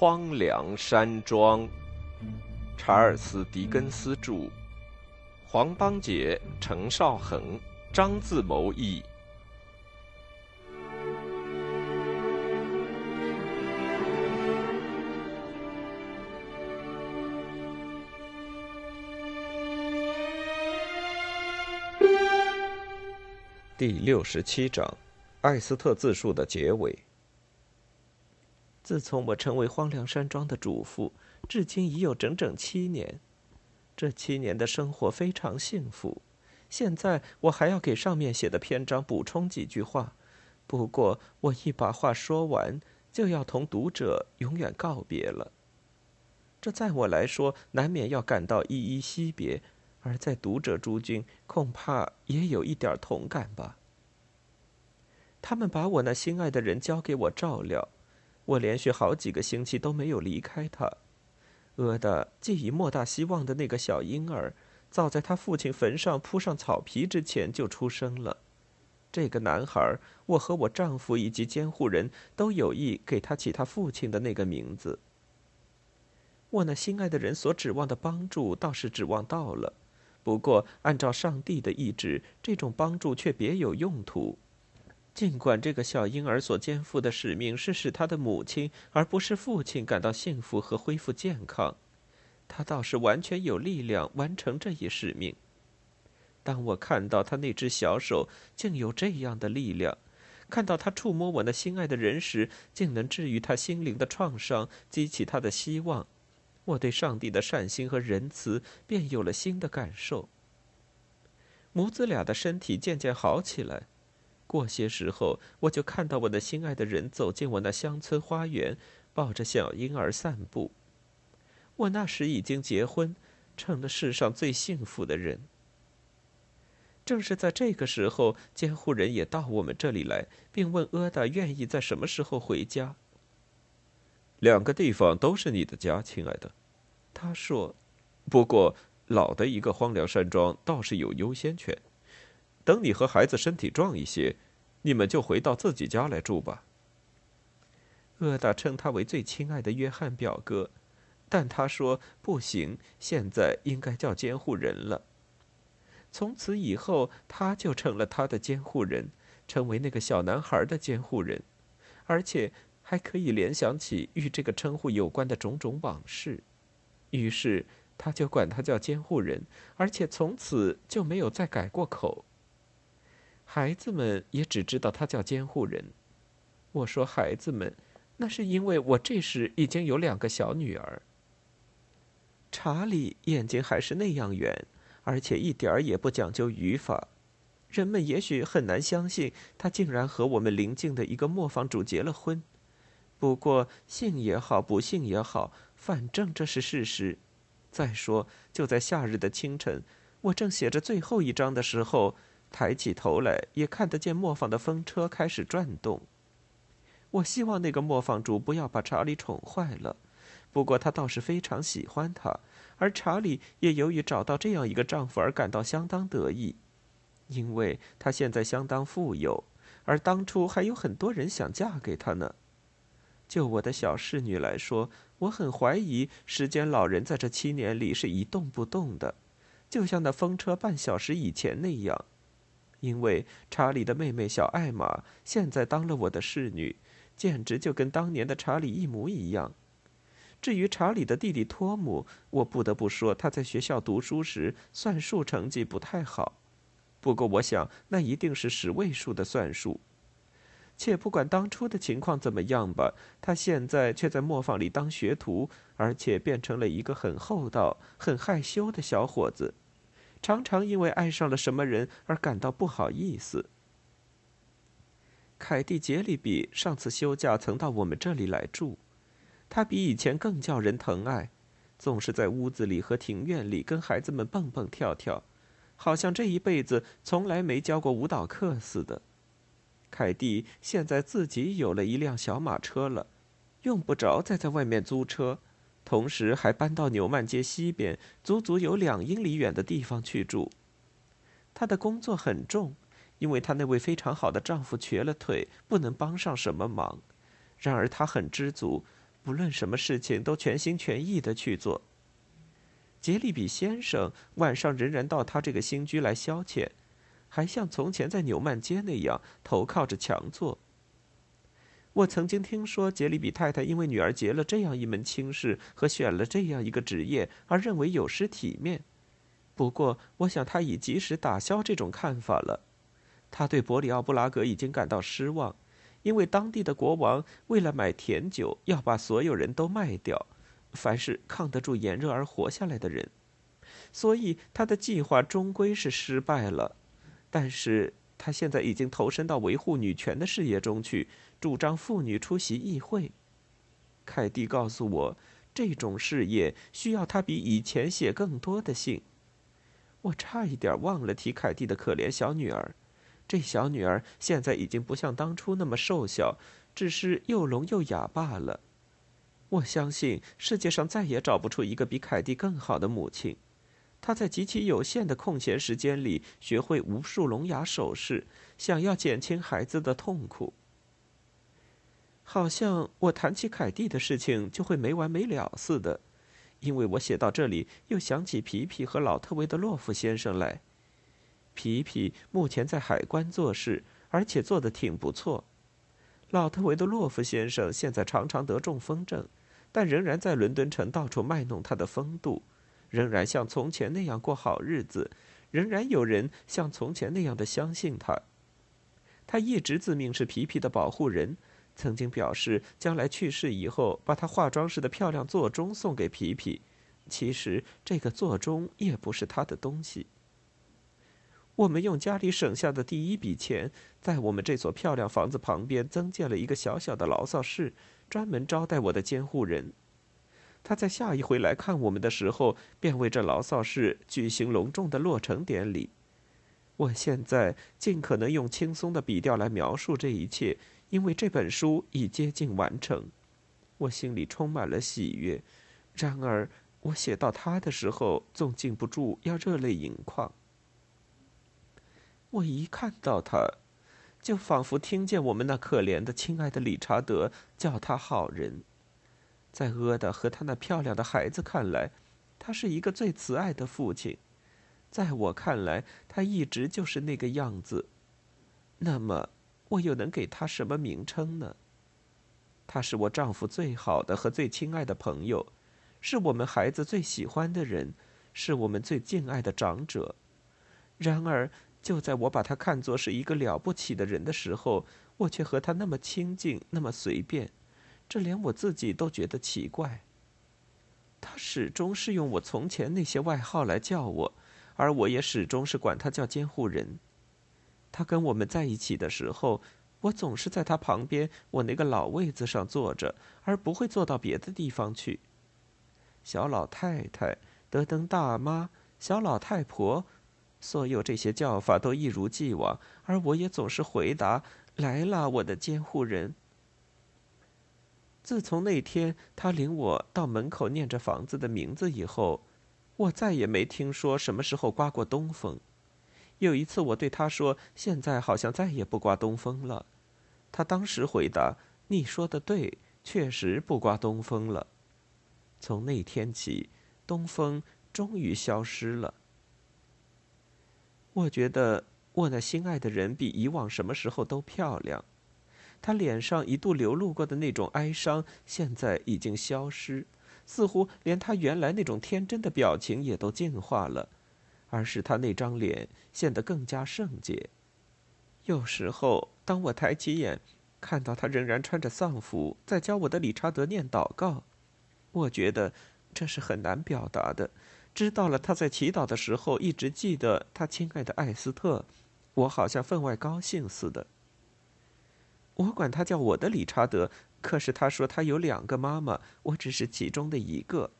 荒凉山庄，查尔斯·狄更斯著，黄邦杰、程少恒、张自谋译。第六十七章，艾斯特自述的结尾。自从我成为荒凉山庄的主妇，至今已有整整七年。这七年的生活非常幸福。现在我还要给上面写的篇章补充几句话。不过我一把话说完，就要同读者永远告别了。这在我来说，难免要感到依依惜别；而在读者诸君，恐怕也有一点同感吧。他们把我那心爱的人交给我照料。我连续好几个星期都没有离开他。俄的寄以莫大希望的那个小婴儿，早在他父亲坟上铺上草皮之前就出生了。这个男孩，我和我丈夫以及监护人都有意给他起他父亲的那个名字。我那心爱的人所指望的帮助倒是指望到了，不过按照上帝的意志，这种帮助却别有用途。尽管这个小婴儿所肩负的使命是使他的母亲而不是父亲感到幸福和恢复健康，他倒是完全有力量完成这一使命。当我看到他那只小手竟有这样的力量，看到他触摸我那心爱的人时竟能治愈他心灵的创伤，激起他的希望，我对上帝的善心和仁慈便有了新的感受。母子俩的身体渐渐好起来。过些时候，我就看到我的心爱的人走进我那乡村花园，抱着小婴儿散步。我那时已经结婚，成了世上最幸福的人。正是在这个时候，监护人也到我们这里来，并问阿达愿意在什么时候回家。两个地方都是你的家，亲爱的，他说。不过，老的一个荒凉山庄倒是有优先权。等你和孩子身体壮一些，你们就回到自己家来住吧。厄达称他为最亲爱的约翰表哥，但他说不行，现在应该叫监护人了。从此以后，他就成了他的监护人，成为那个小男孩的监护人，而且还可以联想起与这个称呼有关的种种往事。于是他就管他叫监护人，而且从此就没有再改过口。孩子们也只知道他叫监护人。我说孩子们，那是因为我这时已经有两个小女儿。查理眼睛还是那样圆，而且一点儿也不讲究语法。人们也许很难相信他竟然和我们邻近的一个磨坊主结了婚。不过信也好，不信也好，反正这是事实。再说，就在夏日的清晨，我正写着最后一章的时候。抬起头来，也看得见磨坊的风车开始转动。我希望那个磨坊主不要把查理宠坏了，不过他倒是非常喜欢他，而查理也由于找到这样一个丈夫而感到相当得意，因为他现在相当富有，而当初还有很多人想嫁给他呢。就我的小侍女来说，我很怀疑时间老人在这七年里是一动不动的，就像那风车半小时以前那样。因为查理的妹妹小艾玛现在当了我的侍女，简直就跟当年的查理一模一样。至于查理的弟弟托姆，我不得不说他在学校读书时算术成绩不太好，不过我想那一定是十位数的算术。且不管当初的情况怎么样吧，他现在却在磨坊里当学徒，而且变成了一个很厚道、很害羞的小伙子。常常因为爱上了什么人而感到不好意思。凯蒂·杰里比上次休假曾到我们这里来住，他比以前更叫人疼爱，总是在屋子里和庭院里跟孩子们蹦蹦跳跳，好像这一辈子从来没教过舞蹈课似的。凯蒂现在自己有了一辆小马车了，用不着再在外面租车。同时还搬到纽曼街西边，足足有两英里远的地方去住。她的工作很重，因为她那位非常好的丈夫瘸了腿，不能帮上什么忙。然而她很知足，不论什么事情都全心全意的去做。杰利比先生晚上仍然到他这个新居来消遣，还像从前在纽曼街那样头靠着墙坐。我曾经听说杰里比太太因为女儿结了这样一门亲事和选了这样一个职业而认为有失体面，不过我想她已及时打消这种看法了。她对伯里奥布拉格已经感到失望，因为当地的国王为了买甜酒要把所有人都卖掉。凡是抗得住炎热而活下来的人，所以他的计划终归是失败了。但是他现在已经投身到维护女权的事业中去，主张妇女出席议会。凯蒂告诉我，这种事业需要她比以前写更多的信。我差一点忘了提凯蒂的可怜小女儿。这小女儿现在已经不像当初那么瘦小，只是又聋又哑罢了。我相信世界上再也找不出一个比凯蒂更好的母亲。她在极其有限的空闲时间里学会无数聋哑手势，想要减轻孩子的痛苦。好像我谈起凯蒂的事情就会没完没了似的，因为我写到这里又想起皮皮和老特维德洛夫先生来。皮皮目前在海关做事，而且做得挺不错。老特维德洛夫先生现在常常得中风症。但仍然在伦敦城到处卖弄他的风度，仍然像从前那样过好日子，仍然有人像从前那样的相信他。他一直自命是皮皮的保护人，曾经表示将来去世以后把他化妆时的漂亮座钟送给皮皮。其实这个座钟也不是他的东西。我们用家里省下的第一笔钱，在我们这所漂亮房子旁边增建了一个小小的牢骚室。专门招待我的监护人，他在下一回来看我们的时候，便为这牢骚室举行隆重的落成典礼。我现在尽可能用轻松的笔调来描述这一切，因为这本书已接近完成。我心里充满了喜悦，然而我写到他的时候，总禁不住要热泪盈眶。我一看到他。就仿佛听见我们那可怜的、亲爱的理查德叫他好人，在阿达和他那漂亮的孩子看来，他是一个最慈爱的父亲；在我看来，他一直就是那个样子。那么，我又能给他什么名称呢？他是我丈夫最好的和最亲爱的朋友，是我们孩子最喜欢的人，是我们最敬爱的长者。然而。就在我把他看作是一个了不起的人的时候，我却和他那么亲近，那么随便，这连我自己都觉得奇怪。他始终是用我从前那些外号来叫我，而我也始终是管他叫监护人。他跟我们在一起的时候，我总是在他旁边我那个老位子上坐着，而不会坐到别的地方去。小老太太、德登大妈、小老太婆。所有这些叫法都一如既往，而我也总是回答：“来了，我的监护人。”自从那天他领我到门口念着房子的名字以后，我再也没听说什么时候刮过东风。有一次我对他说：“现在好像再也不刮东风了。”他当时回答：“你说的对，确实不刮东风了。”从那天起，东风终于消失了。我觉得我那心爱的人比以往什么时候都漂亮，他脸上一度流露过的那种哀伤现在已经消失，似乎连他原来那种天真的表情也都净化了，而使他那张脸显得更加圣洁。有时候，当我抬起眼，看到他仍然穿着丧服，在教我的理查德念祷告，我觉得这是很难表达的。知道了，他在祈祷的时候一直记得他亲爱的艾斯特，我好像分外高兴似的。我管他叫我的理查德，可是他说他有两个妈妈，我只是其中的一个。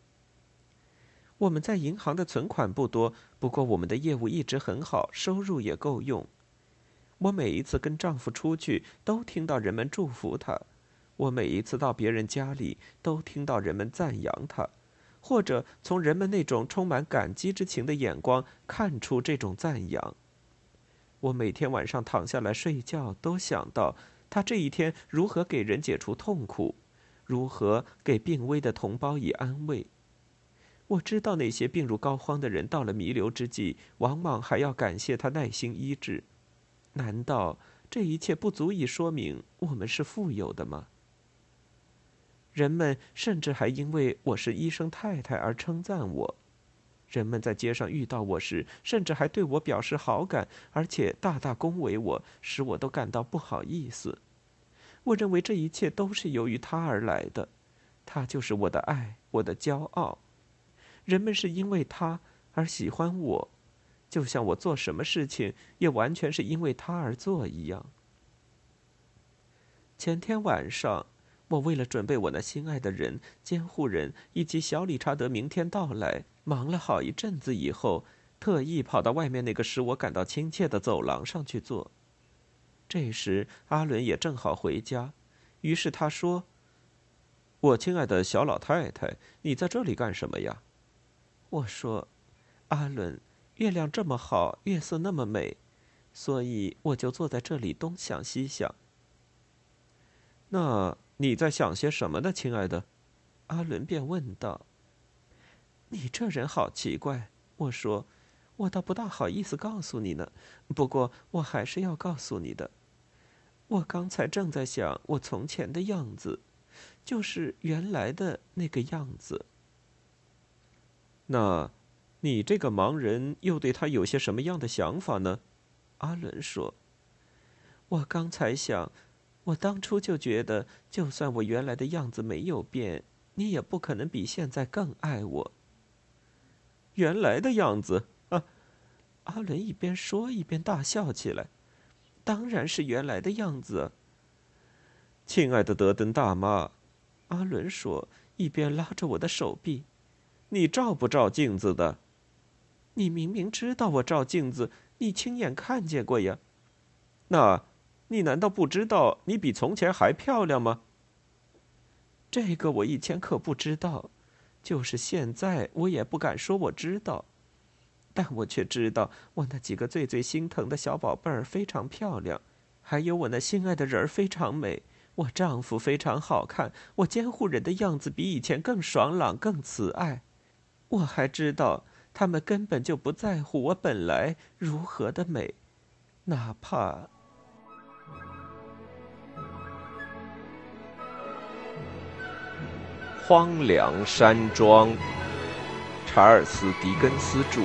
我们在银行的存款不多，不过我们的业务一直很好，收入也够用。我每一次跟丈夫出去，都听到人们祝福他；我每一次到别人家里，都听到人们赞扬他。或者从人们那种充满感激之情的眼光看出这种赞扬。我每天晚上躺下来睡觉，都想到他这一天如何给人解除痛苦，如何给病危的同胞以安慰。我知道那些病入膏肓的人到了弥留之际，往往还要感谢他耐心医治。难道这一切不足以说明我们是富有的吗？人们甚至还因为我是医生太太而称赞我。人们在街上遇到我时，甚至还对我表示好感，而且大大恭维我，使我都感到不好意思。我认为这一切都是由于他而来的，他就是我的爱，我的骄傲。人们是因为他而喜欢我，就像我做什么事情也完全是因为他而做一样。前天晚上，我为了准备我那心爱的人、监护人以及小理查德明天到来，忙了好一阵子以后，特意跑到外面那个使我感到亲切的走廊上去坐。这时，阿伦也正好回家，于是他说：“我亲爱的小老太太，你在这里干什么呀？”我说：“阿伦，月亮这么好，月色那么美，所以我就坐在这里东想西想。”那你在想些什么呢，亲爱的？阿伦便问道。“你这人好奇怪。”我说，“我倒不大好意思告诉你呢，不过我还是要告诉你的。我刚才正在想我从前的样子，就是原来的那个样子。”那，你这个盲人又对他有些什么样的想法呢？阿伦说：“我刚才想，我当初就觉得，就算我原来的样子没有变，你也不可能比现在更爱我。原来的样子啊！”阿伦一边说一边大笑起来。“当然是原来的样子。”亲爱的德登大妈，阿伦说，一边拉着我的手臂。你照不照镜子的？你明明知道我照镜子，你亲眼看见过呀。那，你难道不知道你比从前还漂亮吗？这个我以前可不知道，就是现在我也不敢说我知道，但我却知道我那几个最最心疼的小宝贝儿非常漂亮，还有我那心爱的人儿非常美。我丈夫非常好看，我监护人的样子比以前更爽朗、更慈爱。我还知道，他们根本就不在乎我本来如何的美，哪怕荒凉山庄。查尔斯·狄更斯著。